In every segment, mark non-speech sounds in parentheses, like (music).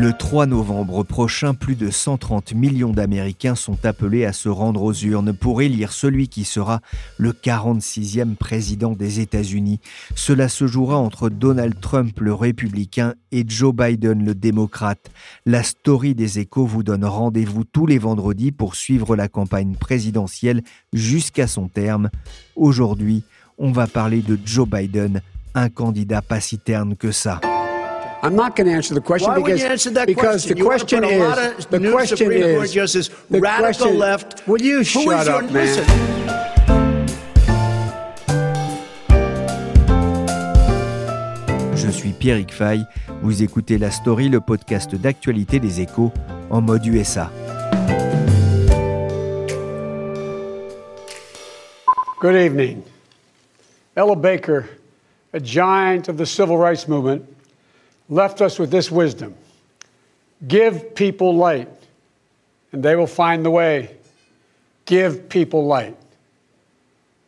Le 3 novembre prochain, plus de 130 millions d'Américains sont appelés à se rendre aux urnes pour élire celui qui sera le 46e président des États-Unis. Cela se jouera entre Donald Trump, le républicain, et Joe Biden, le démocrate. La story des échos vous donne rendez-vous tous les vendredis pour suivre la campagne présidentielle jusqu'à son terme. Aujourd'hui, on va parler de Joe Biden, un candidat pas si terne que ça. I'm not going to answer the question Why because, would you answer that because question? the You wanna question put a is lot of the new question Supreme Court is the radical question- left. Will you Who shut is your- up, man? listen. Je suis Pierrick Fay, vous écoutez La Story, le podcast d'actualité des échos en mode USA. Good evening. Ella Baker, a giant of the civil rights movement, left us with this wisdom Give people light, and they will find the way. Give people light.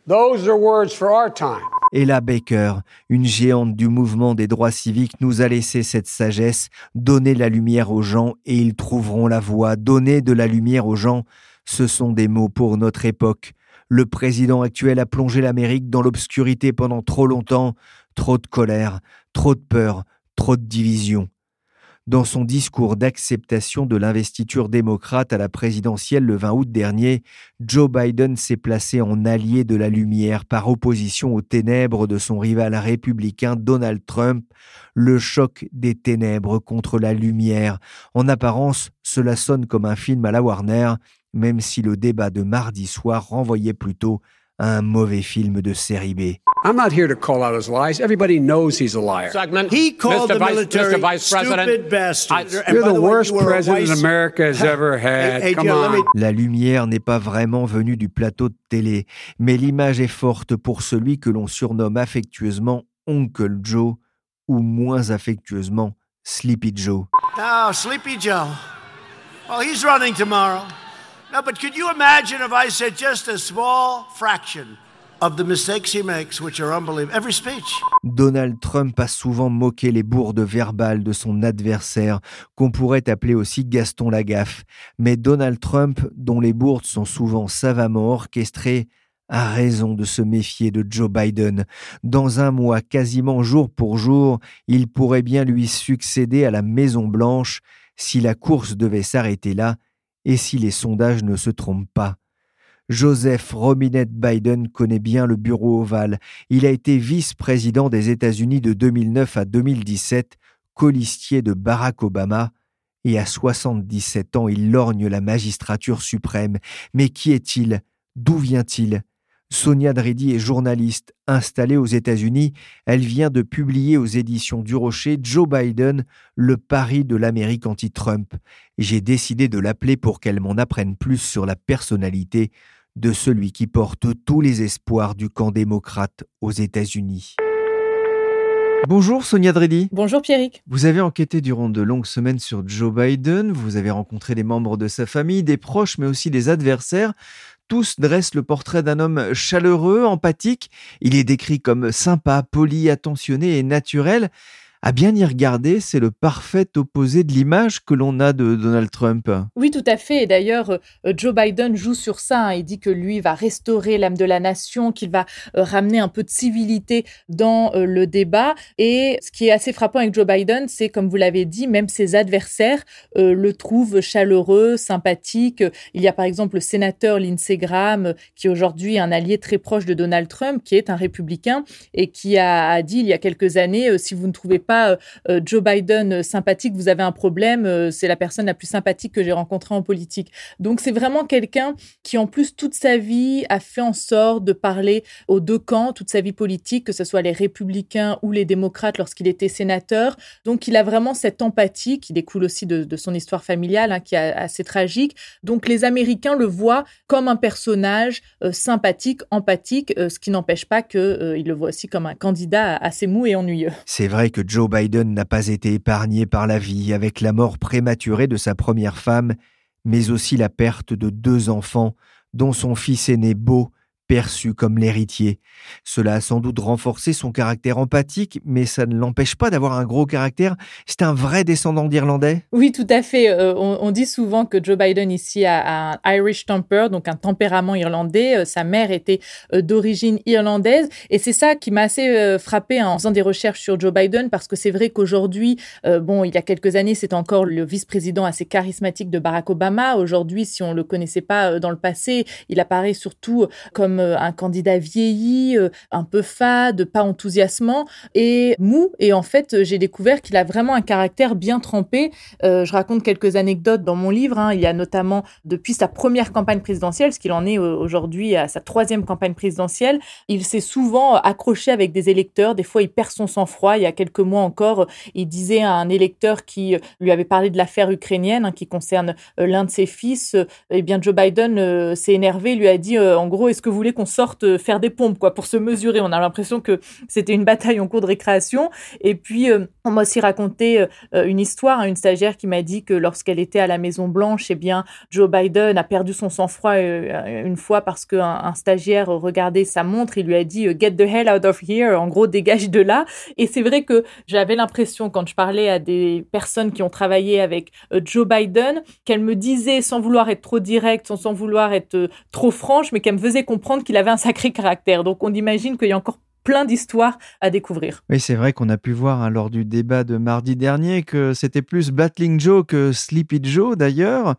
Those are words for our time. Ella Baker, une géante du mouvement des droits civiques, nous a laissé cette sagesse, donner la lumière aux gens et ils trouveront la voie, donner de la lumière aux gens, ce sont des mots pour notre époque. Le président actuel a plongé l'Amérique dans l'obscurité pendant trop longtemps, trop de colère, trop de peur, trop de division. Dans son discours d'acceptation de l'investiture démocrate à la présidentielle le 20 août dernier, Joe Biden s'est placé en allié de la lumière par opposition aux ténèbres de son rival républicain Donald Trump, le choc des ténèbres contre la lumière. En apparence, cela sonne comme un film à la Warner, même si le débat de mardi soir renvoyait plutôt un mauvais film de série B. I'm not here to call out his lies. Everybody knows he's a liar. He called Mr. the Vice- military Mr. Vice President, stupid bastards. I- you're by the way, worst president vice- America has ever had. Hey, hey, Come Joe, on. me- La lumière n'est pas vraiment venue du plateau de télé, mais l'image est forte pour celui que l'on surnomme affectueusement Oncle Joe ou moins affectueusement Sleepy Joe. Oh, Sleepy Joe. Well, he's running tomorrow. No, but could you imagine if I said just a small fraction of the mistakes he makes, which are unbelievable? Every speech? Donald Trump a souvent moqué les bourdes verbales de son adversaire, qu'on pourrait appeler aussi Gaston Lagaffe. Mais Donald Trump, dont les bourdes sont souvent savamment orchestrées, a raison de se méfier de Joe Biden. Dans un mois, quasiment jour pour jour, il pourrait bien lui succéder à la Maison Blanche si la course devait s'arrêter là et si les sondages ne se trompent pas? Joseph Robinette Biden connaît bien le bureau ovale. Il a été vice-président des États-Unis de 2009 à 2017, colistier de Barack Obama, et à 77 ans, il lorgne la magistrature suprême. Mais qui est-il? D'où vient-il? Sonia Dredi est journaliste installée aux États-Unis. Elle vient de publier aux éditions du Rocher Joe Biden, le pari de l'Amérique anti-Trump. J'ai décidé de l'appeler pour qu'elle m'en apprenne plus sur la personnalité de celui qui porte tous les espoirs du camp démocrate aux États-Unis. Bonjour Sonia Dredi. Bonjour Pierrick. Vous avez enquêté durant de longues semaines sur Joe Biden, vous avez rencontré des membres de sa famille, des proches, mais aussi des adversaires. Tous dressent le portrait d'un homme chaleureux, empathique. Il est décrit comme sympa, poli, attentionné et naturel. À bien y regarder, c'est le parfait opposé de l'image que l'on a de Donald Trump. Oui, tout à fait. Et d'ailleurs, euh, Joe Biden joue sur ça. hein. Il dit que lui va restaurer l'âme de la nation, qu'il va euh, ramener un peu de civilité dans euh, le débat. Et ce qui est assez frappant avec Joe Biden, c'est, comme vous l'avez dit, même ses adversaires le trouvent chaleureux, sympathique. Il y a par exemple le sénateur Lindsey Graham, qui est aujourd'hui un allié très proche de Donald Trump, qui est un républicain et qui a, dit il y a quelques années, si vous ne trouvez pas pas Joe Biden sympathique, vous avez un problème, c'est la personne la plus sympathique que j'ai rencontrée en politique. Donc c'est vraiment quelqu'un qui en plus toute sa vie a fait en sorte de parler aux deux camps, toute sa vie politique, que ce soit les républicains ou les démocrates lorsqu'il était sénateur. Donc il a vraiment cette empathie qui découle aussi de, son histoire familiale, hein, qui est assez tragique. Donc les Américains le voient comme un personnage euh, sympathique, empathique, euh, ce qui n'empêche pas qu'ils euh, le voient aussi comme un candidat assez mou et ennuyeux. C'est vrai que Joe Biden n'a pas été épargné par la vie avec la mort prématurée de sa première femme, mais aussi la perte de deux enfants, dont son fils aîné Beau perçu comme l'héritier. Cela a sans doute renforcé son caractère empathique, mais ça ne l'empêche pas d'avoir un gros caractère. C'est un vrai descendant d'Irlandais? Oui, tout à fait. Euh, on, dit souvent que Joe Biden ici a, un Irish temper, donc un tempérament irlandais. Euh, sa mère était euh, d'origine irlandaise. Et c'est ça qui m'a assez frappé en faisant des recherches sur Joe Biden, parce que c'est vrai qu'aujourd'hui, bon, il y a quelques années, c'est encore le vice-président assez charismatique de Barack Obama. Aujourd'hui, si on le connaissait pas dans le passé, il apparaît surtout comme un candidat vieilli, euh, un peu fade, pas enthousiasmant et mou. Et en fait, j'ai découvert qu'il a vraiment un caractère bien trempé. Euh, je raconte quelques anecdotes dans mon livre. Hein. Il y a notamment depuis sa première campagne présidentielle, ce qu'il en est aujourd'hui à sa troisième campagne présidentielle, il s'est souvent accroché avec des électeurs. Des fois, il perd son sang-froid. Il y a quelques mois encore, il disait à un électeur qui lui avait parlé de l'affaire ukrainienne hein, qui concerne l'un de ses fils, eh bien Joe Biden s'est énervé, lui a dit en gros, est-ce que vous voulez qu'on sorte euh, faire des pompes, quoi, pour se mesurer. On a l'impression que c'était une bataille en cours de récréation. Et puis, euh, on m'a aussi raconté euh, une histoire, hein, une stagiaire qui m'a dit que lorsqu'elle était à la Maison Blanche, eh bien, Joe Biden a perdu son sang-froid une fois parce qu'un un stagiaire regardait sa montre, il lui a dit Get the hell out of here, en gros, dégage de là. Et c'est vrai que j'avais l'impression, quand je parlais à des personnes qui ont travaillé avec Joe Biden, qu'elle me disait, sans vouloir être trop directe, sans, sans vouloir être trop franche, mais qu'elle me faisait comprendre qu'il avait un sacré caractère. Donc on imagine qu'il y a encore plein d'histoires à découvrir. Oui, c'est vrai qu'on a pu voir hein, lors du débat de mardi dernier que c'était plus Battling Joe que Sleepy Joe d'ailleurs.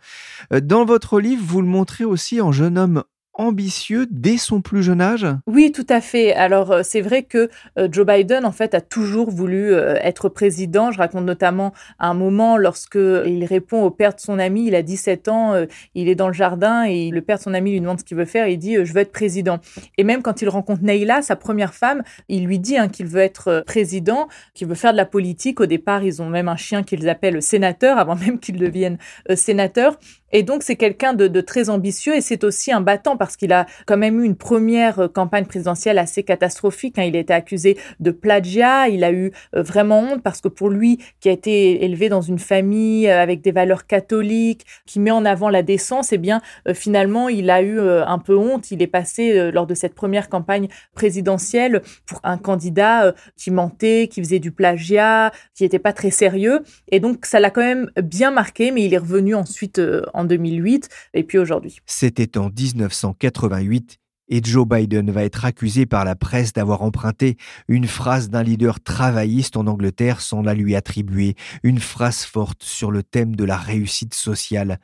Euh, dans votre livre, vous le montrez aussi en jeune homme ambitieux dès son plus jeune âge? Oui, tout à fait. Alors, euh, c'est vrai que euh, Joe Biden, en fait, a toujours voulu euh, être président. Je raconte notamment un moment lorsque il répond au père de son ami, il a 17 ans, il est dans le jardin et le père de son ami lui demande ce qu'il veut faire. il dit, je veux être président. Et même quand il rencontre Neila, sa première femme, il lui dit hein, qu'il veut être président, qu'il veut faire de la politique. Au départ, ils ont même un chien qu'ils appellent sénateur, avant (laughs) même qu'il devienne sénateur. Et donc, c'est quelqu'un de, de, très ambitieux et c'est aussi un battant parce qu'il a quand même eu une première euh, campagne présidentielle assez catastrophique. Hein. Il a été accusé de plagiat. Il a eu euh, vraiment honte parce que pour lui, qui a été élevé dans une famille euh, avec des valeurs catholiques, qui met en avant la décence, eh bien, finalement, il a eu un peu honte. Il est passé lors de cette première campagne présidentielle pour un candidat qui mentait, qui faisait du plagiat, qui n'était pas très sérieux. Et donc, ça l'a quand même bien marqué, mais il est revenu ensuite en en 2008 et puis aujourd'hui. C'était en 1988 et Joe Biden va être accusé par la presse d'avoir emprunté une phrase d'un leader travailliste en Angleterre sans la lui attribuer, une phrase forte sur le thème de la réussite sociale.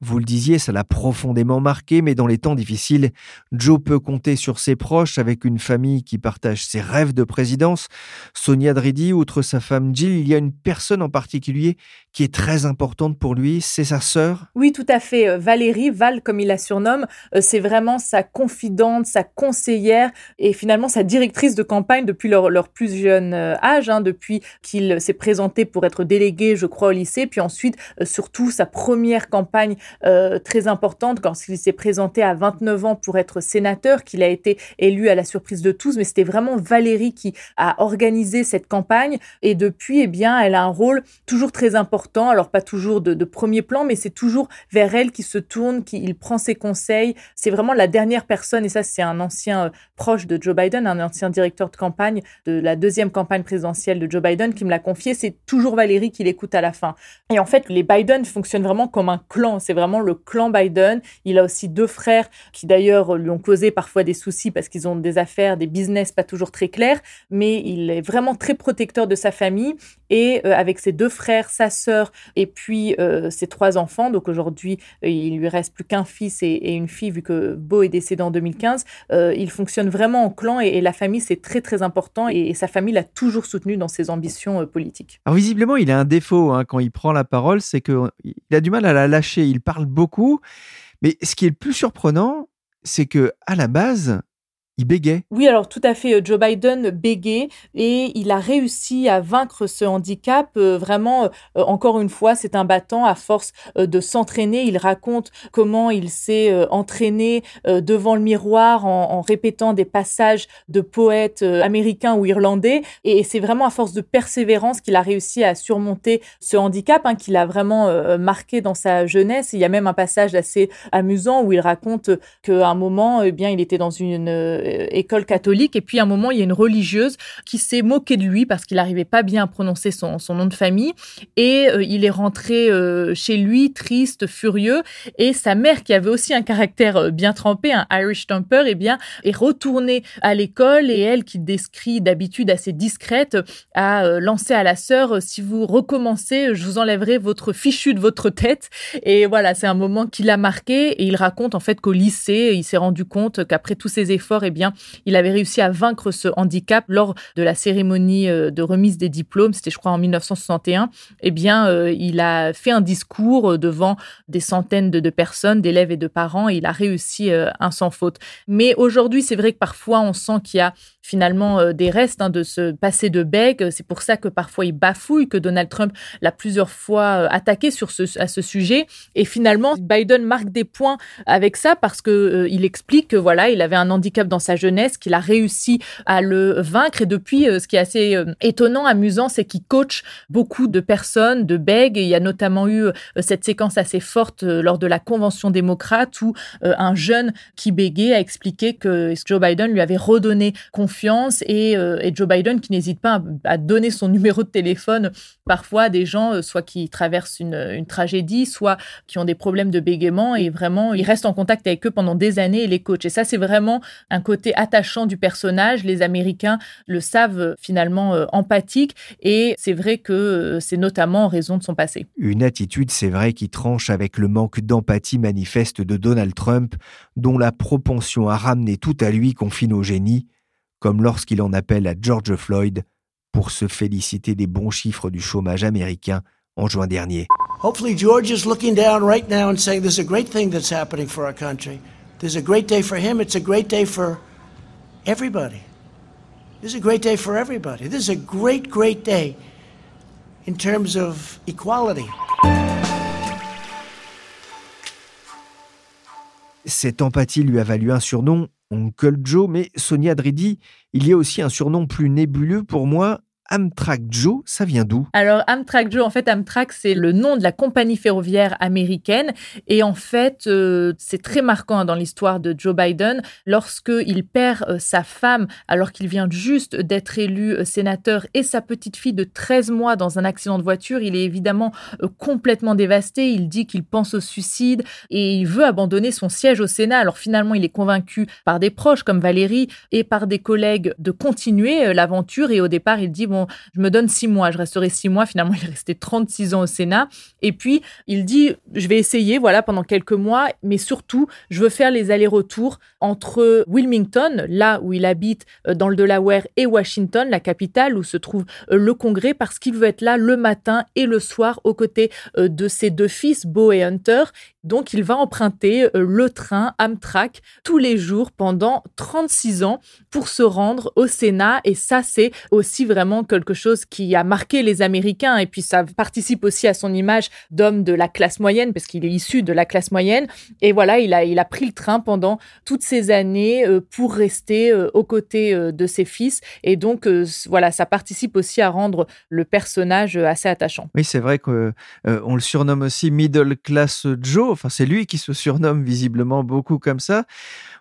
Vous le disiez, ça l'a profondément marqué, mais dans les temps difficiles, Joe peut compter sur ses proches avec une famille qui partage ses rêves de présidence. Sonia Dridi, outre sa femme Jill, il y a une personne en particulier qui est très importante pour lui, c'est sa sœur. Oui, tout à fait. Euh, Valérie, Val comme il la surnomme, euh, c'est vraiment sa confidente, sa conseillère et finalement sa directrice de campagne depuis leur, plus jeune euh, âge, hein, depuis qu'il s'est présenté pour être délégué, je crois, au lycée, puis ensuite, surtout, sa première campagne euh, très importante quand il s'est présenté à 29 ans pour être sénateur, qu'il a été élu à la surprise de tous, mais c'était vraiment Valérie qui a organisé cette campagne. Et depuis, eh bien, elle a un rôle toujours très important, alors pas toujours de, premier plan, mais c'est toujours vers elle qui se tourne, qui il prend ses conseils. C'est vraiment la dernière personne, et ça c'est un ancien euh, proche de Joe Biden, un ancien directeur de campagne de la deuxième campagne présidentielle de Joe Biden qui me l'a confié, c'est toujours Valérie qui l'écoute à la fin. Et en fait, les Biden fonctionnent vraiment comme un clan, c'est vraiment le clan Biden. Il a aussi deux frères qui d'ailleurs lui ont causé parfois des soucis parce qu'ils ont des affaires, des business pas toujours très clairs, mais il est vraiment très protecteur de sa famille. Et avec ses deux frères, sa sœur et puis ses trois enfants. Donc aujourd'hui, il lui reste plus qu'un fils et, une fille vu que Beau est décédé en 2015. il fonctionne vraiment en clan et, la famille c'est très très important et, sa famille l'a toujours soutenu dans ses ambitions politiques. Alors visiblement, il a un défaut hein, quand il prend la parole, c'est qu'il a du mal à la lâcher. Il parle beaucoup, mais ce qui est le plus surprenant, c'est que à la base, il bégait. Oui, alors tout à fait. Euh, Joe Biden bégait et il a réussi à vaincre ce handicap. Euh, vraiment, euh, encore une fois, c'est un battant à force de s'entraîner. Il raconte comment il s'est entraîné devant le miroir en, répétant des passages de poètes américains ou irlandais. Et c'est vraiment à force de persévérance qu'il a réussi à surmonter ce handicap hein, qu'il a vraiment marqué dans sa jeunesse. Il y a même un passage assez amusant où il raconte qu'à un moment, eh bien, il était dans une école catholique. Et puis, à un moment, il y a une religieuse qui s'est moquée de lui parce qu'il n'arrivait pas bien à prononcer son, nom de famille. Et euh, il est rentré euh, chez lui, triste, furieux. Et sa mère, qui avait aussi un caractère bien trempé, un Irish temper, eh bien, est retournée à l'école. Et elle, qui décrit d'habitude assez discrète, a lancé à la sœur, si vous recommencez, je vous enlèverai votre fichu de votre tête. Et voilà, c'est un moment qui l'a marqué. Et il raconte en fait qu'au lycée, il s'est rendu compte qu'après tous ses efforts, eh bien, il avait réussi à vaincre ce handicap lors de la cérémonie euh, de remise des diplômes, c'était je crois en 1961. Eh bien, euh, il a fait un discours euh, devant des centaines de, personnes, d'élèves et de parents, et il a réussi un sans faute. Mais aujourd'hui, c'est vrai que parfois on sent qu'il y a finalement des restes hein, de ce passé de bègue. C'est pour ça que parfois il bafouille, que Donald Trump l'a plusieurs fois attaqué sur ce, à ce sujet. Et finalement, Biden marque des points avec ça parce que il explique que voilà, il avait un handicap dans sa jeunesse, qu'il a réussi à le vaincre. Et depuis, euh, ce qui est assez euh, étonnant, amusant, c'est qu'il coach beaucoup de personnes, de bègues. il y a notamment eu euh, cette séquence assez forte lors de la convention démocrate où un jeune qui bégait a expliqué que Joe Biden lui avait redonné confiance et, Joe Biden qui n'hésite pas à, donner son (laughs) numéro de téléphone parfois à des gens, soit qui traversent une, une tragédie, soit qui ont des problèmes de bégaiement et vraiment, il reste en contact avec eux pendant des années et les coach. Et ça, c'est vraiment un côté attachant du personnage. Les Américains le savent euh, finalement euh, empathique et c'est vrai que euh, c'est notamment en raison de son passé. Une attitude, c'est vrai, qui tranche avec le manque d'empathie manifeste de Donald Trump, dont la propension à ramener tout à lui confine au génie, comme lorsqu'il en appelle à George Floyd pour se féliciter des bons chiffres du chômage américain en juin dernier. Hopefully George is looking down right now and saying this is a great thing that's happening for our country. This is a great day for him. It's a great day for everybody. This is a great day for everybody. This is a great, great day in terms of equality. Cette empathie lui a valu un surnom, Uncle Joe, mais Sonia Dridi, il y a aussi un surnom plus nébuleux pour moi, Amtrak Joe, ça vient d'où? Alors Amtrak Joe, en fait Amtrak c'est le nom de la compagnie ferroviaire américaine. Et en fait euh, c'est très marquant hein, dans l'histoire de Joe Biden. Lorsque il perd euh, sa femme alors qu'il vient juste d'être élu euh, sénateur et sa petite fille de 13 mois dans un accident de voiture, il est évidemment complètement dévasté, il dit qu'il pense au suicide et il veut abandonner son siège au Sénat. Alors finalement, il est convaincu par des proches comme Valérie et par des collègues de continuer l'aventure. Et au départ, il dit je me donne six mois, je resterai six mois. Finalement, (laughs) il est resté 36 ans au Sénat. Et puis, il dit, je vais essayer, voilà, pendant quelques mois, mais surtout, je veux faire les allers-retours entre Wilmington, là où il habite, euh, dans le Delaware, et Washington, la capitale, où se trouve euh, le Congrès, parce qu'il veut être là le matin et le soir aux côtés euh, de ses deux fils, Beau et Hunter. Donc, il va emprunter le train Amtrak tous les jours pendant 36 ans pour se rendre au Sénat. Et ça, c'est aussi vraiment quelque chose qui a marqué les Américains et puis ça participe aussi à son image d'homme de la classe moyenne parce qu'il est issu de la classe moyenne. Et voilà, il a, il a pris le train pendant toutes ces années euh, pour rester euh, aux côtés euh, de ses fils. Et donc, voilà, ça participe aussi à rendre le personnage assez attachant. Oui, c'est vrai qu'on le surnomme aussi Middle Class Joe. Enfin, c'est lui qui se surnomme visiblement beaucoup comme ça.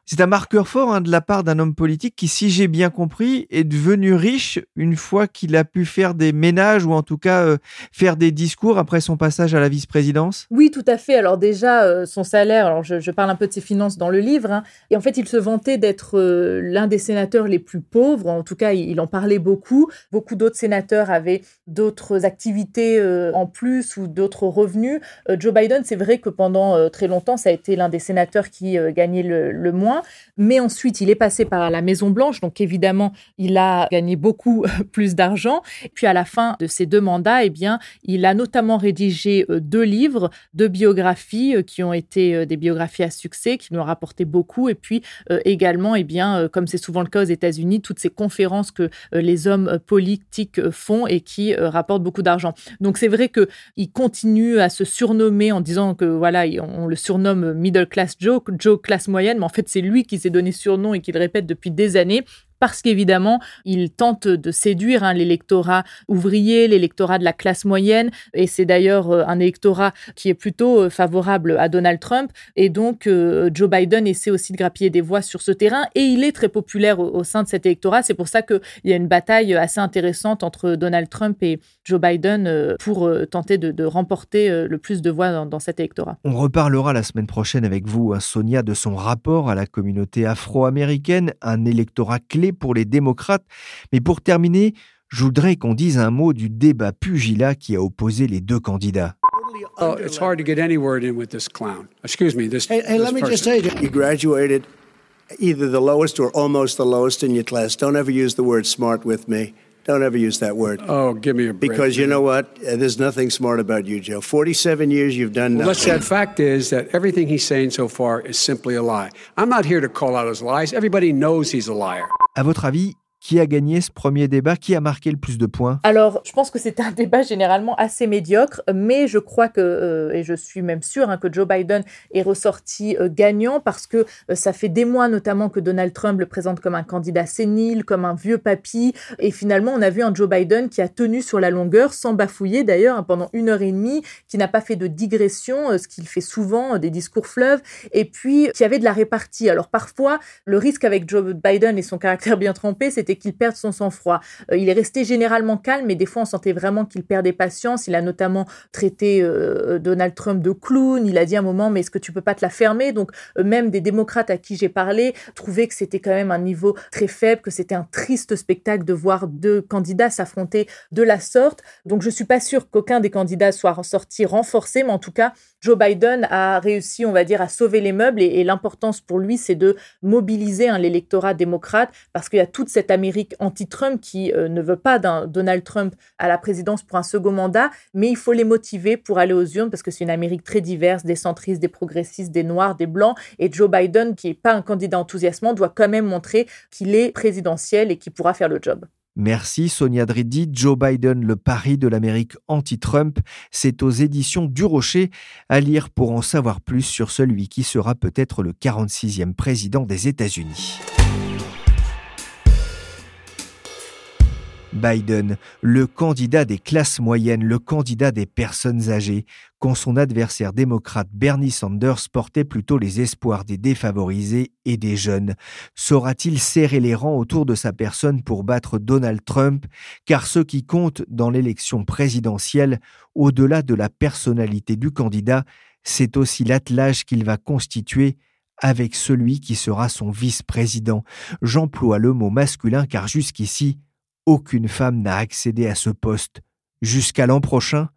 C'est un marqueur fort hein, de la part d'un homme politique qui, si j'ai bien compris, est devenu riche une fois qu'il a pu faire des ménages ou en tout cas euh, faire des discours après son passage à la vice-présidence. Oui, tout à fait. Alors déjà, euh, son salaire, alors je, parle un peu de ses finances dans le livre, hein, et en fait, il se vantait d'être euh, l'un des sénateurs les plus pauvres. En tout cas, il, en parlait beaucoup. Beaucoup d'autres sénateurs avaient d'autres activités en plus ou d'autres revenus. Joe Biden, c'est vrai que pendant très longtemps, ça a été l'un des sénateurs qui gagnait le moins mais ensuite, il est passé par la Maison Blanche, donc évidemment, il a gagné beaucoup plus d'argent. Puis à la fin de ses deux mandats, eh bien, il a notamment rédigé euh, deux livres, deux biographies euh, qui ont été euh, des biographies à succès, qui nous ont rapporté beaucoup. Et puis également, eh bien, comme c'est souvent le cas aux États-Unis, toutes ces conférences que les hommes politiques font et qui rapportent beaucoup d'argent. Donc c'est vrai que il continue à se surnommer en disant que voilà, on le surnomme middle class Joe, Joe classe moyenne, mais en fait c'est lui qui s'est donné surnom et qui le répète depuis des années parce qu'évidemment, il tente de séduire hein, l'électorat ouvrier, l'électorat de la classe moyenne, et c'est d'ailleurs euh, un électorat qui est plutôt euh, favorable à Donald Trump, et donc euh, Joe Biden essaie aussi de grappiller des voix sur ce terrain, et il est très populaire au, sein de cet électorat, c'est pour ça qu'il y a une bataille assez intéressante entre Donald Trump et Joe Biden pour tenter de, remporter le plus de voix dans, cet électorat. On reparlera la semaine prochaine avec vous, hein, Sonia, de son rapport à la communauté afro-américaine, un électorat clé pour les démocrates. Mais pour terminer, je voudrais qu'on dise un mot du débat pugilat qui a opposé les deux candidats. Oh, it's hard to get any word in with this clown. Excuse me, this. Hey, hey let me just say, you graduated either the lowest or almost the lowest in your class. Don't ever use the word smart with me. Don't ever use that word. Oh, give me a break. Because you know what? Uh, there's nothing smart about you, Joe. 47 years you've done nothing. Well, the sad fact is that everything he's saying so far is simply a lie. I'm not here to call out his lies. Everybody knows he's a liar. À votre avis, qui a gagné ce premier débat Qui a marqué le plus de points? Alors, je pense que c'était un (laughs) débat généralement assez médiocre, mais je crois que, euh, et je suis même sûre hein, que Joe Biden est ressorti euh, gagnant parce que euh, ça fait des mois notamment que Donald Trump le présente comme un candidat sénile, comme un vieux papy, et finalement on a vu un Joe Biden qui a tenu sur la longueur, sans bafouiller d'ailleurs, hein, pendant une heure et demie, qui n'a pas fait de digression, ce qu'il fait souvent, des discours fleuves, et puis qui avait de la répartie. Alors parfois, le risque avec Joe Biden et son caractère bien trempé, c'était qu'il perde son sang-froid. Euh, il est resté généralement calme, mais des fois on sentait vraiment qu'il perdait patience. Il a notamment traité euh, Donald Trump de clown. Il a dit à un moment, mais est-ce que tu peux pas te la fermer? Donc euh, même des démocrates à qui j'ai parlé trouvaient que c'était quand même un niveau très faible, que c'était un triste spectacle de voir deux candidats s'affronter de la sorte. Donc je suis pas sûre qu'aucun des candidats soit sorti renforcé, mais en tout cas, Joe Biden a réussi, on va dire, à sauver les meubles et, l'importance pour lui, c'est de mobiliser hein, l'électorat démocrate parce qu'il y a toute cette Amérique anti-Trump qui euh, ne veut pas d'un Donald Trump à la présidence pour un second mandat, mais il faut les motiver pour aller aux urnes parce que c'est une Amérique très diverse, des centristes, des progressistes, des noirs, des blancs. Et Joe Biden, qui n'est pas un candidat enthousiasmant, doit quand même montrer qu'il est présidentiel et qu'il pourra faire le job. Merci Sonia Driddy. Joe Biden, le pari de l'Amérique anti-Trump, c'est aux éditions du Rocher à lire pour en savoir plus sur celui qui sera peut-être le 46e président des États-Unis. Biden, le candidat des classes moyennes, le candidat des personnes âgées, quand son adversaire démocrate Bernie Sanders portait plutôt les espoirs des défavorisés et des jeunes. Saura-t-il serrer les rangs autour de sa personne pour battre Donald Trump? Car ce qui compte dans l'élection présidentielle, au-delà de la personnalité du candidat, c'est aussi l'attelage qu'il va constituer avec celui qui sera son vice-président. J'emploie le mot masculin car jusqu'ici, aucune femme n'a accédé à ce poste. Jusqu'à l'an prochain,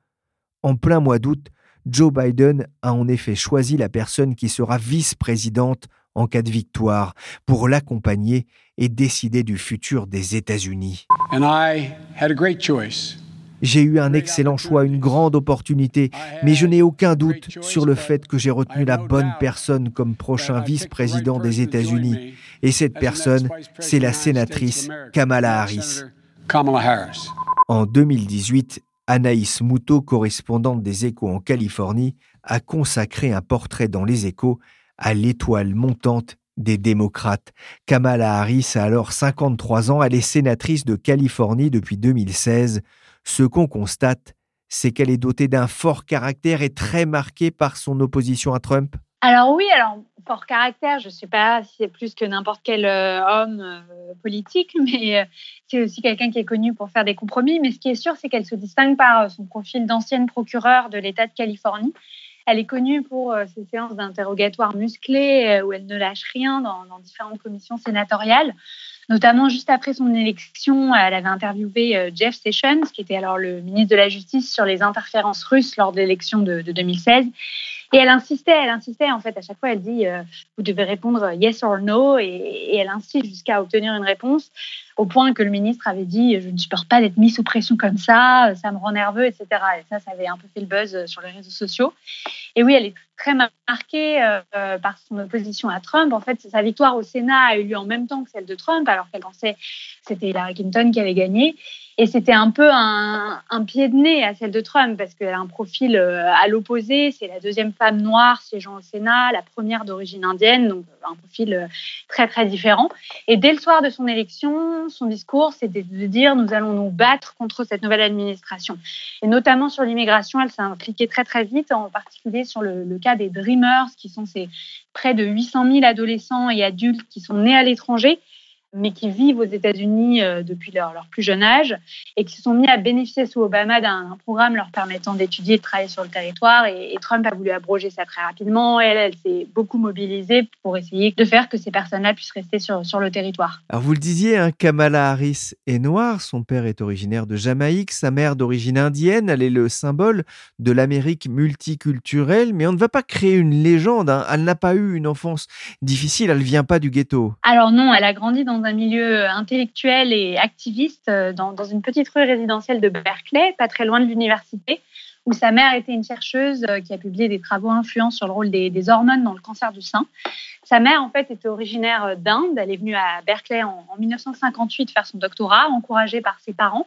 en plein mois d'août, Joe Biden a en effet choisi la personne qui sera vice-présidente en cas de victoire pour l'accompagner et décider du futur des États-Unis. J'ai eu un excellent choix, une grande opportunité, mais je n'ai aucun doute sur le fait que j'ai retenu la bonne personne comme prochain vice-président des États-Unis. Et cette personne, c'est la sénatrice Kamala Harris. En 2018, Anaïs Moutot, correspondante des Échos en Californie, a consacré un portrait dans les Échos à l'étoile montante des démocrates. Kamala Harris a alors 53 ans, elle est sénatrice de Californie depuis 2016. Ce qu'on constate, c'est qu'elle est dotée d'un fort caractère et très marquée par son opposition à Trump Alors oui, alors fort caractère, je ne sais pas si c'est plus que n'importe quel euh, homme euh, politique, (laughs) mais euh, c'est aussi quelqu'un qui est connu pour faire des compromis. Mais ce qui est sûr, c'est qu'elle se distingue par son profil d'ancienne procureure de l'État de Californie. Elle est connue pour ses séances d'interrogatoire musclées où elle ne lâche rien dans, différentes commissions sénatoriales. Notamment, juste après son élection, elle avait interviewé Jeff Sessions, qui était alors le ministre de la Justice, sur les interférences russes lors de l'élection de, 2016. Et elle insistait, elle insistait, en fait, à chaque fois, elle dit euh, Vous devez répondre yes or no, et elle insiste jusqu'à obtenir une réponse au point que le ministre avait dit je ne supporte pas d'être mis sous pression comme ça, ça me rend nerveux, etc. Et ça, ça avait un peu fait le buzz sur les réseaux sociaux. Et oui, elle est très marquée euh, par son opposition à Trump. En fait, sa victoire au Sénat a eu lieu en même temps que celle de Trump, alors qu'elle pensait que c'était Hillary Clinton qui avait gagné. Et c'était un peu un, pied de nez à celle de Trump, parce qu'elle a un profil euh, à l'opposé. C'est la deuxième femme noire siégeant au Sénat, la première d'origine indienne, donc un profil euh, très, très différent. Et dès le soir de son élection, son discours, c'était de dire nous allons nous battre contre cette nouvelle administration. Et notamment sur l'immigration, elle s'est impliquée très, très vite, en particulier sur le, le cas des Dreamers, qui sont ces près de 800 000 adolescents et adultes qui sont nés à l'étranger mais qui vivent aux États-Unis euh, depuis leur, leur, plus jeune âge et qui se sont mis à bénéficier sous Obama d'un programme leur permettant d'étudier et de travailler sur le territoire. Et, Trump a voulu abroger ça très rapidement. Elle, elle s'est beaucoup mobilisée pour essayer de faire que ces personnes-là puissent rester sur, sur le territoire. Alors vous le disiez, hein, Kamala Harris est noire. Son père est originaire de Jamaïque, sa mère d'origine indienne. Elle est le symbole de l'Amérique multiculturelle. Mais on ne va pas créer une légende. Hein. Elle n'a pas eu une enfance difficile. Elle ne vient pas du ghetto. Alors non, elle a grandi dans un milieu intellectuel et activiste euh, dans, une petite rue résidentielle de Berkeley, pas très loin de l'université, où sa mère était une chercheuse euh, qui a publié des travaux influents sur le rôle des, hormones dans le cancer du sein. Sa mère, en fait, était originaire d'Inde. Elle est venue à Berkeley en, 1958 faire son doctorat, encouragée par ses parents,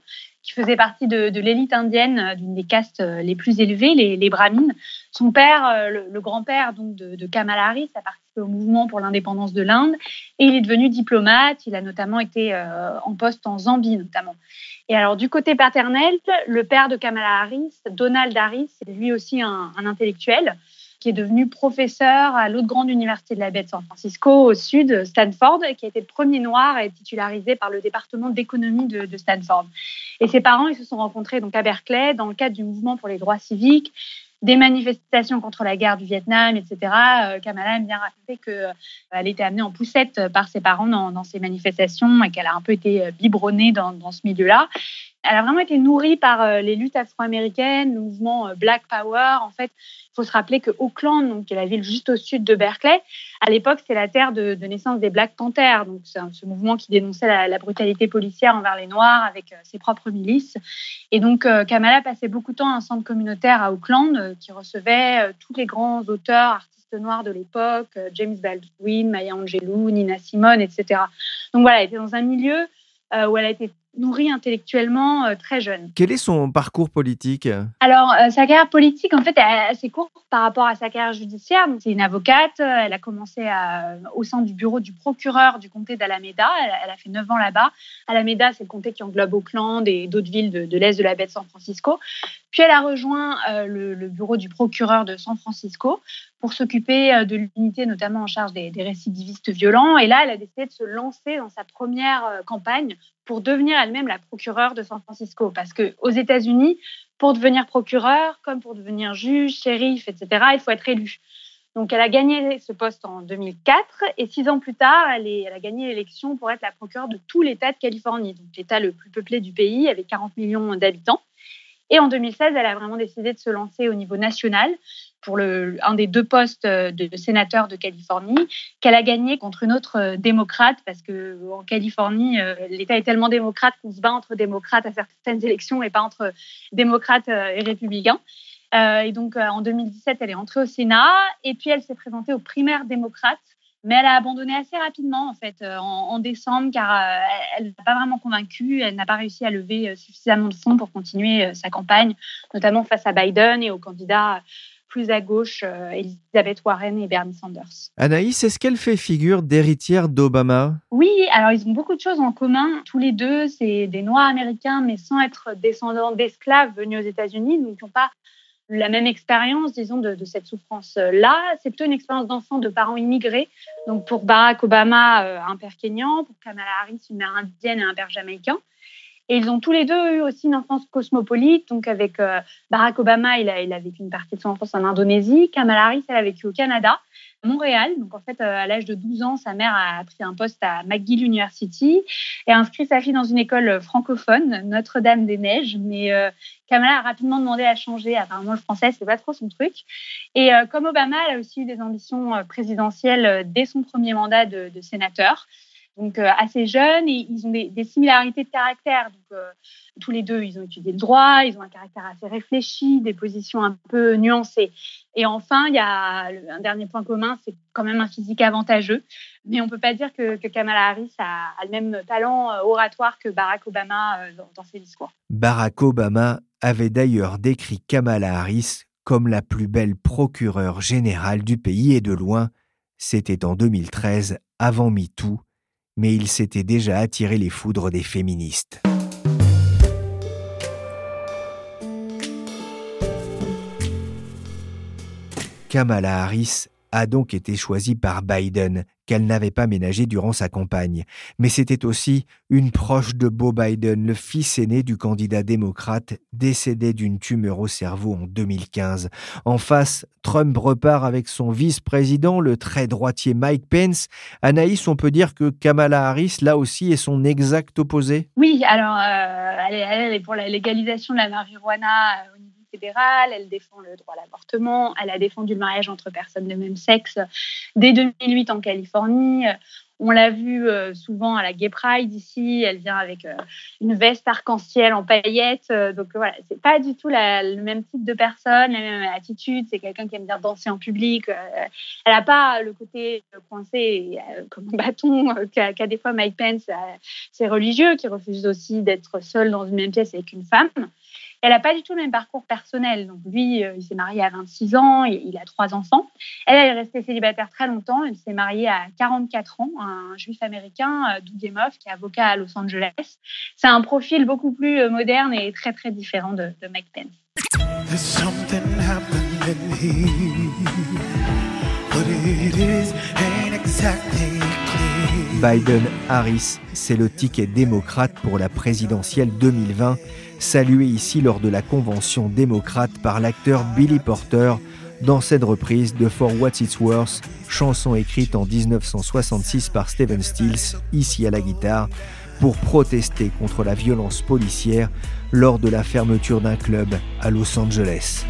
qui faisaient partie de, l'élite indienne, d'une des castes les plus élevées, les, les brahmines. Son père, le, grand-père donc de, de Kamala Harris, a participé au mouvement pour l'indépendance de l'Inde. Et il est devenu diplomate. Il a notamment été euh, en poste en Zambie, notamment. Et alors, du côté paternel, le père de Kamala Harris, Donald Harris, c'est lui aussi un, intellectuel qui est devenu professeur à l'autre grande université de la baie de San Francisco, au sud, Stanford, qui a été le premier noir à être titularisé par le département d'économie de, Stanford. Et ses parents, ils se sont rencontrés donc à Berkeley dans le cadre du mouvement pour les droits civiques des manifestations contre la guerre du Vietnam, etc. Euh, Kamala aime bien raconter qu'elle euh, était amenée en poussette par ses parents dans, ces manifestations et qu'elle a un peu été euh, biberonnée dans, ce milieu-là. Elle a vraiment été nourrie par les luttes afro-américaines, le mouvement Black Power. En fait, faut se rappeler que Auckland, donc, qui est la ville juste au sud de Berkeley, à l'époque, c'est la terre de, naissance des Black Panthers. Donc, c'est ce mouvement qui dénonçait la, brutalité policière envers les Noirs avec ses propres milices. Et donc, Kamala passait beaucoup de temps à un centre communautaire à Auckland euh, qui recevait euh, tous les grands auteurs, artistes noirs de l'époque, euh, James Baldwin, Maya Angelou, Nina Simone, etc. Donc voilà, elle était dans un milieu où elle a été nourrie intellectuellement euh, très jeune. Quel est son parcours politique? Alors, euh, sa carrière politique, en fait, est assez courte par rapport à sa carrière judiciaire. C'est une avocate. Elle a commencé au sein du bureau du procureur du comté d'Alameda. Elle, a fait 9 ans là-bas. Alameda, c'est le comté qui englobe Oakland et d'autres villes de, l'est de la baie de San Francisco. Puis elle a rejoint euh, le, bureau du procureur de San Francisco pour s'occuper de l'unité notamment en charge des, des, récidivistes violents. Et là, elle a décidé de se lancer dans sa première campagne pour devenir elle-même la procureure de San Francisco. Parce qu'aux États-Unis, pour devenir procureur, comme pour devenir juge, shérif, etc., il faut être élu. Donc, elle a gagné ce poste en 2004 et six ans plus tard, elle, elle a gagné l'élection pour être la procureure de tout l'État de Californie, donc l'État le plus peuplé du pays avec 40 millions d'habitants. Et en 2016, elle a vraiment décidé de se lancer au niveau national pour le, un des deux postes de, sénateur de Californie, qu'elle a gagné contre une autre euh, démocrate, parce que en Californie, euh, l'État est tellement démocrate qu'on se bat entre démocrates à certaines élections et pas entre démocrates euh, et républicains. et donc, en 2017, elle est entrée au Sénat, et puis elle s'est présentée aux primaires démocrates mais elle a abandonné assez rapidement en fait en, décembre car elle n'a pas vraiment convaincu, elle n'a pas réussi à lever suffisamment de fonds pour continuer sa campagne, notamment face à Biden et aux candidats plus à gauche, Elizabeth Warren et Bernie Sanders. Anaïs, est-ce qu'elle fait figure d'héritière d'Obama? Oui, alors ils ont beaucoup de choses en commun. Tous les deux, c'est des Noirs américains, mais sans être descendants d'esclaves venus aux États-Unis, donc ils n'ont pas la même expérience, disons, de, cette souffrance-là. C'est plutôt une expérience d'enfant de parents immigrés. Donc pour Barack Obama, euh, un père kényan, pour Kamala Harris, une mère indienne et un père jamaïcain. Et ils ont tous les deux eu aussi une enfance cosmopolite. Donc avec euh, Barack Obama, il a, il a vécu une partie de son enfance en Indonésie. Kamala Harris, elle a vécu au Canada. Montréal. Donc, en fait, euh, à l'âge de 12 ans, sa mère a pris un poste à McGill University et a inscrit sa fille dans une école francophone, Notre-Dame-des-Neiges. Mais euh, Kamala a rapidement demandé à changer. Apparemment, le français, c'est pas trop son truc. Et euh, comme Obama, elle a aussi eu des ambitions présidentielles dès son premier mandat de sénateur donc euh, assez jeunes ils ont des, similarités de caractère. Euh, tous les deux, ils ont étudié le droit, ils ont un caractère assez réfléchi, des positions un peu nuancées. Et enfin, il y a un dernier point commun, c'est quand même un physique avantageux. Mais on ne peut pas dire que, Kamala Harris a, le même talent euh, oratoire que Barack Obama dans, dans ses discours. Barack Obama avait d'ailleurs décrit Kamala Harris comme la plus belle procureure générale du pays et de loin. C'était en 2013, avant MeToo, mais il s'était déjà attiré les foudres des féministes. Kamala Harris a donc été choisie par Biden, qu'elle n'avait pas ménagé durant sa campagne. Mais c'était aussi une proche de Beau Biden, le fils aîné du candidat démocrate, décédé d'une tumeur au cerveau en 2015. En face, Trump repart avec son vice-président, le très droitier Mike Pence. Anaïs, on peut dire que Kamala Harris, là aussi, est son exact opposé? Oui, alors euh, elle, est, pour la légalisation de la marijuana euh, fédérale, elle défend le droit à l'avortement, elle a défendu le mariage entre personnes de même sexe dès 2008 en Californie. On l'a vu euh, souvent à la Gay Pride ici. Elle vient avec euh, une veste arc-en-ciel en paillettes. Euh, donc voilà, c'est pas du tout le même type de personne, la même attitude. C'est quelqu'un qui aime bien danser en public. elle n'a pas le côté coincé comme un bâton qu'a des fois Mike Pence. C'est religieux qui refuse aussi d'être seul dans une même pièce avec une femme. Elle n'a pas du tout le même parcours personnel. Donc lui, euh, il s'est marié à 26 ans, et il a trois enfants. Elle, elle est restée célibataire très longtemps. Elle s'est mariée à 44 ans, un juif américain, euh, Doug Emhoff, qui est avocat à Los Angeles. C'est un profil beaucoup plus euh, moderne et très très différent de, de Mike Pence. Biden-Harris, c'est le ticket démocrate pour la présidentielle 2020 salué ici lors de la convention démocrate par l'acteur Billy Porter dans cette reprise de For What It's Worth, chanson écrite en 1966 par Steven Stills, ici à la guitare, pour protester contre la violence policière lors de la fermeture d'un club à Los Angeles.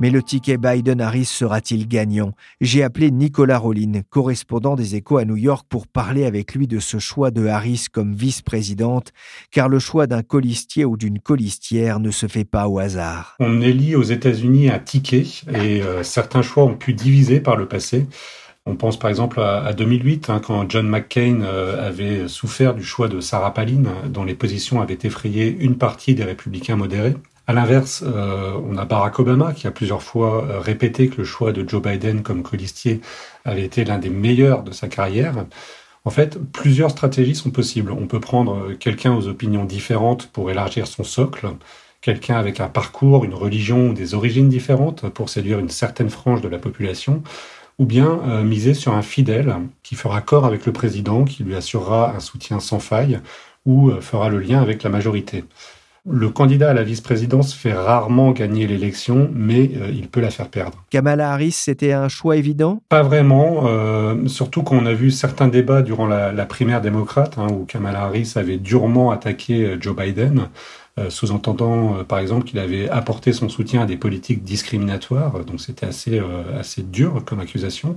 Mais le ticket Biden-Harris sera-t-il gagnant? J'ai appelé Nicolas Rollin, correspondant des échos à New York, pour parler avec lui de ce choix de Harris comme vice-présidente, car le choix d'un colistier ou d'une colistière ne se fait pas au hasard. On élit aux États-Unis un ticket et euh, certains choix ont pu diviser par le passé. On pense par exemple à, 2008, hein, quand John McCain euh, avait souffert du choix de Sarah Palin, dont les positions avaient effrayé une partie des républicains modérés. À l'inverse, euh, on a Barack Obama qui a plusieurs fois euh, répété que le choix de Joe Biden comme colistier avait été l'un des meilleurs de sa carrière. En fait, plusieurs stratégies sont possibles. On peut prendre euh, quelqu'un aux opinions différentes pour élargir son socle, quelqu'un avec un parcours, une religion ou des origines différentes pour séduire une certaine frange de la population, ou bien miser sur un fidèle qui fera corps avec le président, qui lui assurera un soutien sans faille ou fera le lien avec la majorité. Le candidat à la vice-présidence fait rarement gagner l'élection, mais euh, il peut la faire perdre. Kamala Harris, c'était un choix évident? Pas vraiment, euh, surtout qu'on a vu certains débats durant la, primaire démocrate, hein, où Kamala Harris avait durement attaqué euh, Joe Biden, sous-entendant par exemple qu'il avait apporté son soutien à des politiques discriminatoires, donc c'était assez, assez dur comme accusation.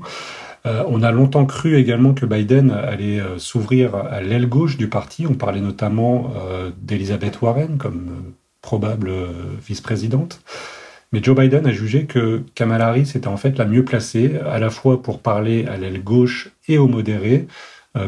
Euh, on a longtemps cru également que Biden allait euh, s'ouvrir à l'aile gauche du parti. On parlait notamment euh, d'Elizabeth Warren comme probable vice-présidente. Mais Joe Biden a jugé que Kamala Harris était en fait la mieux placée, à la fois pour parler à l'aile gauche et aux modérés,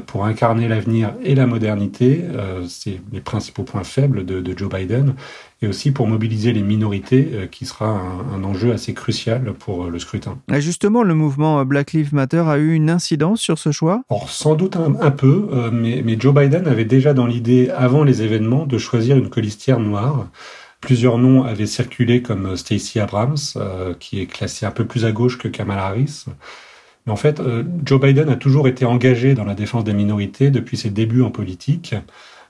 pour incarner l'avenir et la modernité. Euh, c'est les principaux points faibles de, de, Joe Biden. Et aussi pour mobiliser les minorités, euh, qui sera un, un, enjeu assez crucial pour le scrutin. Justement, le mouvement Black Lives Matter a eu une incidence sur ce choix? Or, Sans doute un, un peu, mais, mais Joe Biden avait déjà dans l'idée, avant les événements, de choisir une colistière noire. Plusieurs noms avaient circulé comme Stacey Abrams, euh, qui est classée un peu plus à gauche que Kamala Harris. Mais en fait, euh, Joe Biden a toujours été engagé dans la défense des minorités depuis ses débuts en politique.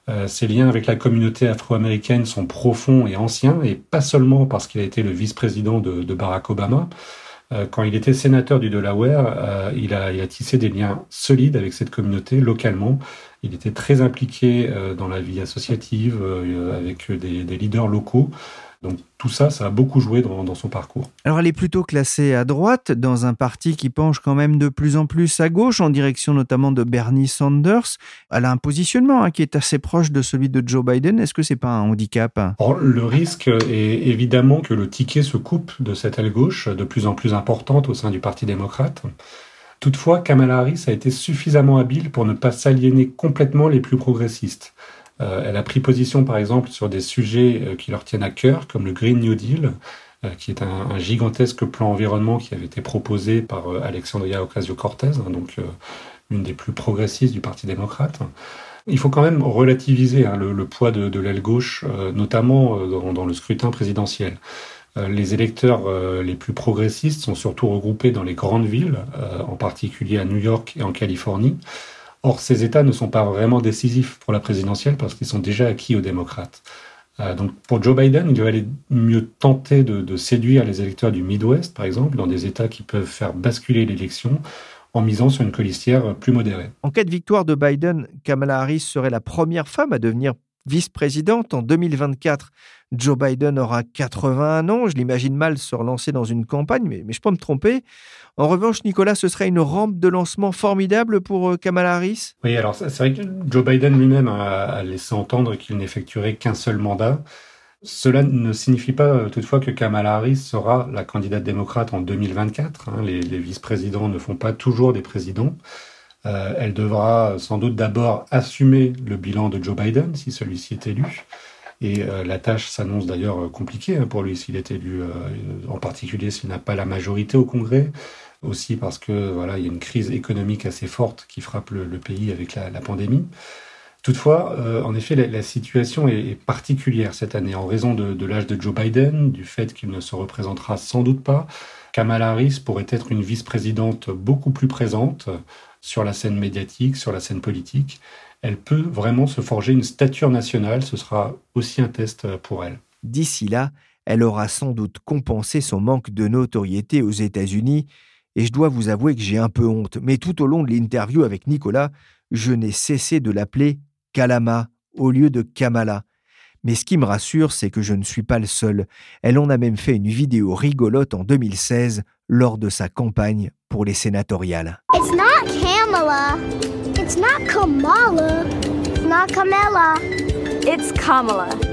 Euh, ses liens avec la communauté afro-américaine sont profonds et anciens, et pas seulement parce qu'il a été le vice-président de, Barack Obama. Euh, quand il était sénateur du Delaware, il, a, tissé des liens solides avec cette communauté localement. Il était très impliqué dans la vie associative avec des leaders locaux. Donc tout ça, ça a beaucoup joué dans, dans, son parcours. Alors elle est plutôt classée à droite, dans un parti qui penche quand même de plus en plus à gauche, en direction notamment de Bernie Sanders. Elle a un positionnement hein, qui est assez proche de celui de Joe Biden. Est-ce que c'est pas un handicap Alors, Le risque est évidemment que le ticket se coupe de cette aile gauche, de plus en plus importante au sein du Parti démocrate. Toutefois, Kamala Harris a été suffisamment habile pour ne pas s'aliéner complètement les plus progressistes. Euh, elle a pris position, par exemple, sur des sujets euh, qui leur tiennent à cœur, comme le Green New Deal, euh, qui est un, un, gigantesque plan environnement qui avait été proposé par Alexandria Ocasio-Cortez, hein, donc une des plus progressistes du Parti démocrate. Il faut quand même relativiser hein, le, le, poids de, de l'aile gauche, notamment dans, dans, le scrutin présidentiel. Les électeurs les plus progressistes sont surtout regroupés dans les grandes villes, en particulier à New York et en Californie. Or, ces États ne sont pas vraiment décisifs pour la présidentielle parce qu'ils sont déjà acquis aux démocrates. Euh, donc, pour Joe Biden, il valait mieux tenter de, de, séduire les électeurs du Midwest, par exemple, dans des États qui peuvent faire basculer l'élection en misant sur une colistière plus modérée. En cas de victoire de Biden, Kamala Harris serait la première femme à devenir vice-présidente en 2024. Joe Biden aura 81 ans, je l'imagine mal se relancer dans une campagne, mais, je peux me tromper. En revanche, Nicolas, ce serait une rampe de lancement formidable pour euh, Kamala Harris? Oui, alors c'est vrai que Joe Biden lui-même a, laissé entendre qu'il n'effectuerait qu'un seul mandat. Cela ne signifie pas euh, toutefois que Kamala Harris sera la candidate démocrate en 2024. Hein. Les, les vice-présidents ne font pas toujours des présidents. Euh, elle devra sans doute d'abord assumer le bilan de Joe Biden si celui-ci est élu. Et euh, la tâche s'annonce d'ailleurs compliquée hein, pour lui s'il est élu, euh, en particulier s'il n'a pas la majorité au Congrès, aussi parce que voilà, il y a une crise économique assez forte qui frappe le, pays avec la, pandémie. Toutefois, euh, en effet, la, situation est, particulière cette année en raison de l'âge de Joe Biden, du fait qu'il ne se représentera sans doute pas. Kamala Harris pourrait être une vice-présidente beaucoup plus présente sur la scène médiatique, sur la scène politique elle peut vraiment se forger une stature nationale. Ce sera aussi un test pour elle. D'ici là, elle aura sans doute compensé son manque de notoriété aux États-Unis. Et je dois vous avouer que j'ai un peu honte, mais tout au long de l'interview avec Nicolas, je n'ai cessé de l'appeler Kalama au lieu de Kamala. Mais ce qui me rassure, c'est que je ne suis pas le seul. Elle en a même fait une vidéo rigolote en 2016 lors de sa campagne pour les sénatoriales. It's not Kamala. It's not Kamala. It's not Kamala. It's Kamala.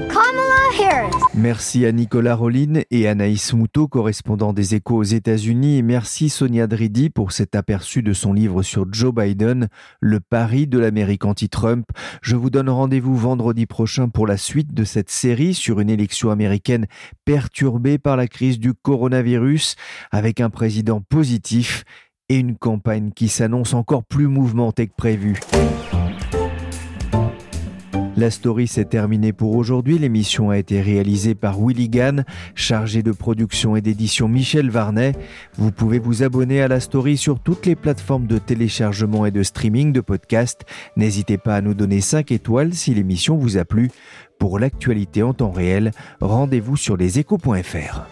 Merci à Nicolas Rollin et Anaïs Moutot, correspondant des Échos aux États-Unis, et merci Sonia Dridi pour cet aperçu de son livre sur Joe Biden, Le pari de l'Amérique anti-Trump. Je vous donne rendez-vous vendredi prochain pour la suite de cette série sur une élection américaine perturbée par la crise du coronavirus, avec un président positif et une campagne qui s'annonce encore plus mouvementée que prévu. La story s'est terminée pour aujourd'hui. L'émission a été réalisée par Willy Gann, chargé de production et d'édition Michel Varnet. Vous pouvez vous abonner à la story sur toutes les plateformes de téléchargement et de streaming de podcasts. N'hésitez pas à nous donner 5 étoiles si l'émission vous a plu. Pour l'actualité en temps réel, rendez-vous sur leséchos.fr.